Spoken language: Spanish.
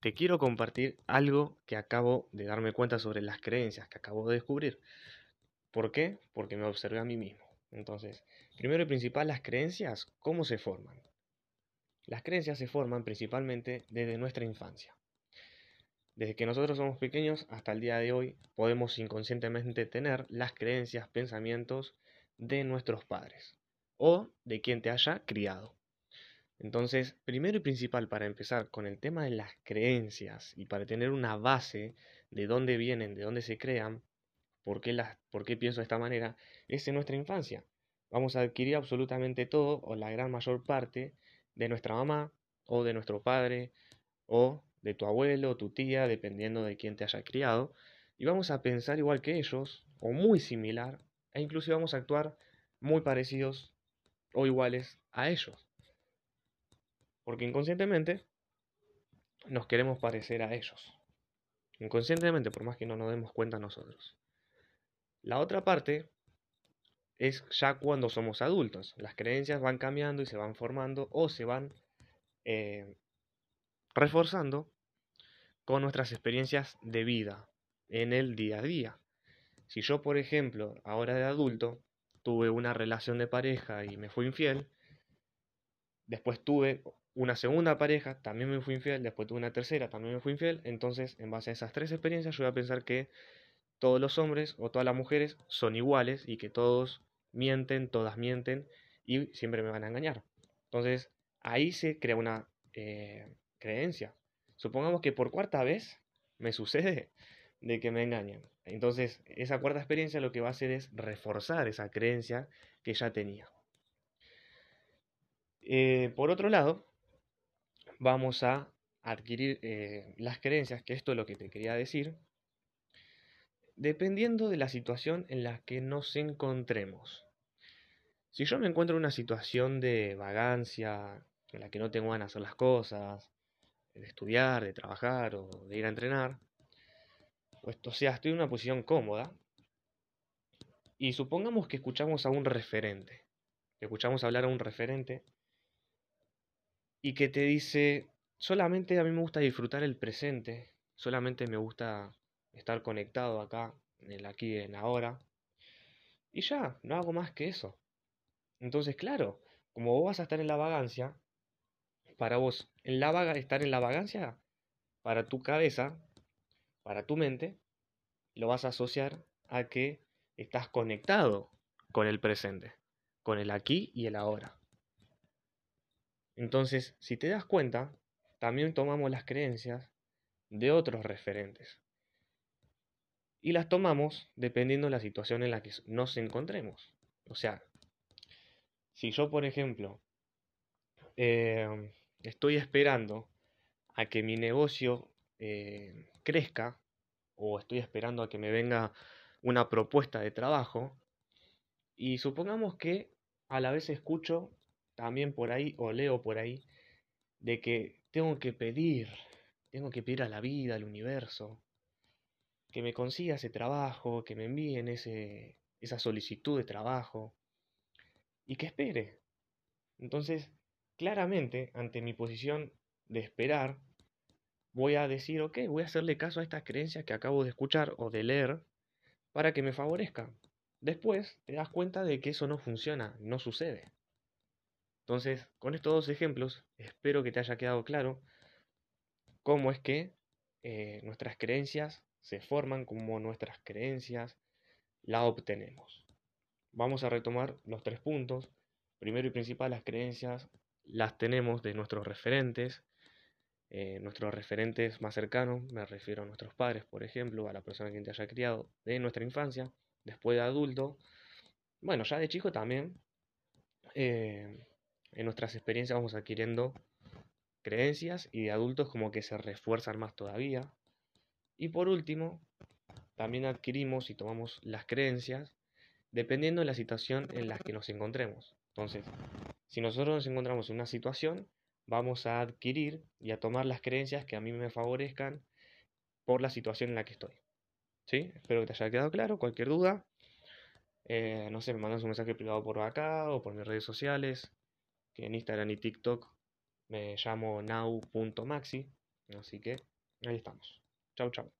te quiero compartir algo que acabo de darme cuenta sobre las creencias que acabo de descubrir. ¿Por qué? Porque me observé a mí mismo. Entonces, primero y principal, las creencias, ¿cómo se forman? Las creencias se forman principalmente desde nuestra infancia. Desde que nosotros somos pequeños hasta el día de hoy podemos inconscientemente tener las creencias, pensamientos de nuestros padres o de quien te haya criado. Entonces, primero y principal para empezar con el tema de las creencias y para tener una base de dónde vienen, de dónde se crean, por qué, las, por qué pienso de esta manera, es en nuestra infancia. Vamos a adquirir absolutamente todo o la gran mayor parte de nuestra mamá o de nuestro padre o de tu abuelo o tu tía, dependiendo de quién te haya criado, y vamos a pensar igual que ellos o muy similar e incluso vamos a actuar muy parecidos o iguales a ellos. Porque inconscientemente nos queremos parecer a ellos. Inconscientemente, por más que no nos demos cuenta nosotros. La otra parte es ya cuando somos adultos. Las creencias van cambiando y se van formando o se van eh, reforzando con nuestras experiencias de vida en el día a día. Si yo, por ejemplo, ahora de adulto, tuve una relación de pareja y me fui infiel, después tuve una segunda pareja, también me fui infiel, después tuve una tercera, también me fui infiel, entonces en base a esas tres experiencias yo voy a pensar que todos los hombres o todas las mujeres son iguales y que todos mienten, todas mienten y siempre me van a engañar. Entonces ahí se crea una eh, creencia. Supongamos que por cuarta vez me sucede de que me engañan. Entonces, esa cuarta experiencia lo que va a hacer es reforzar esa creencia que ya tenía. Eh, por otro lado, vamos a adquirir eh, las creencias, que esto es lo que te quería decir, dependiendo de la situación en la que nos encontremos. Si yo me encuentro en una situación de vagancia, en la que no tengo ganas de hacer las cosas, de estudiar, de trabajar o de ir a entrenar, pues, o sea, estoy en una posición cómoda y supongamos que escuchamos a un referente, que escuchamos hablar a un referente y que te dice, solamente a mí me gusta disfrutar el presente, solamente me gusta estar conectado acá, en el aquí en ahora, y ya, no hago más que eso. Entonces, claro, como vos vas a estar en la vagancia, para vos, en la vaga, estar en la vagancia, para tu cabeza, para tu mente, lo vas a asociar a que estás conectado con el presente, con el aquí y el ahora. Entonces, si te das cuenta, también tomamos las creencias de otros referentes. Y las tomamos dependiendo de la situación en la que nos encontremos. O sea, si yo, por ejemplo, eh, estoy esperando a que mi negocio eh, crezca o estoy esperando a que me venga una propuesta de trabajo y supongamos que a la vez escucho también por ahí o leo por ahí de que tengo que pedir, tengo que pedir a la vida, al universo, que me consiga ese trabajo, que me envíen ese, esa solicitud de trabajo y que espere. Entonces, claramente, ante mi posición de esperar, voy a decir, ok, voy a hacerle caso a estas creencias que acabo de escuchar o de leer para que me favorezca. Después te das cuenta de que eso no funciona, no sucede. Entonces, con estos dos ejemplos, espero que te haya quedado claro cómo es que eh, nuestras creencias se forman, cómo nuestras creencias la obtenemos. Vamos a retomar los tres puntos. Primero y principal, las creencias las tenemos de nuestros referentes, eh, nuestros referentes más cercanos, me refiero a nuestros padres, por ejemplo, a la persona que te haya criado de nuestra infancia, después de adulto, bueno, ya de chico también, eh, en nuestras experiencias vamos adquiriendo creencias y de adultos como que se refuerzan más todavía. Y por último, también adquirimos y tomamos las creencias dependiendo de la situación en la que nos encontremos. Entonces, si nosotros nos encontramos en una situación, vamos a adquirir y a tomar las creencias que a mí me favorezcan por la situación en la que estoy. ¿Sí? Espero que te haya quedado claro. Cualquier duda, eh, no sé, me mandas un mensaje privado por acá o por mis redes sociales, que en Instagram y TikTok me llamo now.maxi. Así que ahí estamos. Chau, chau.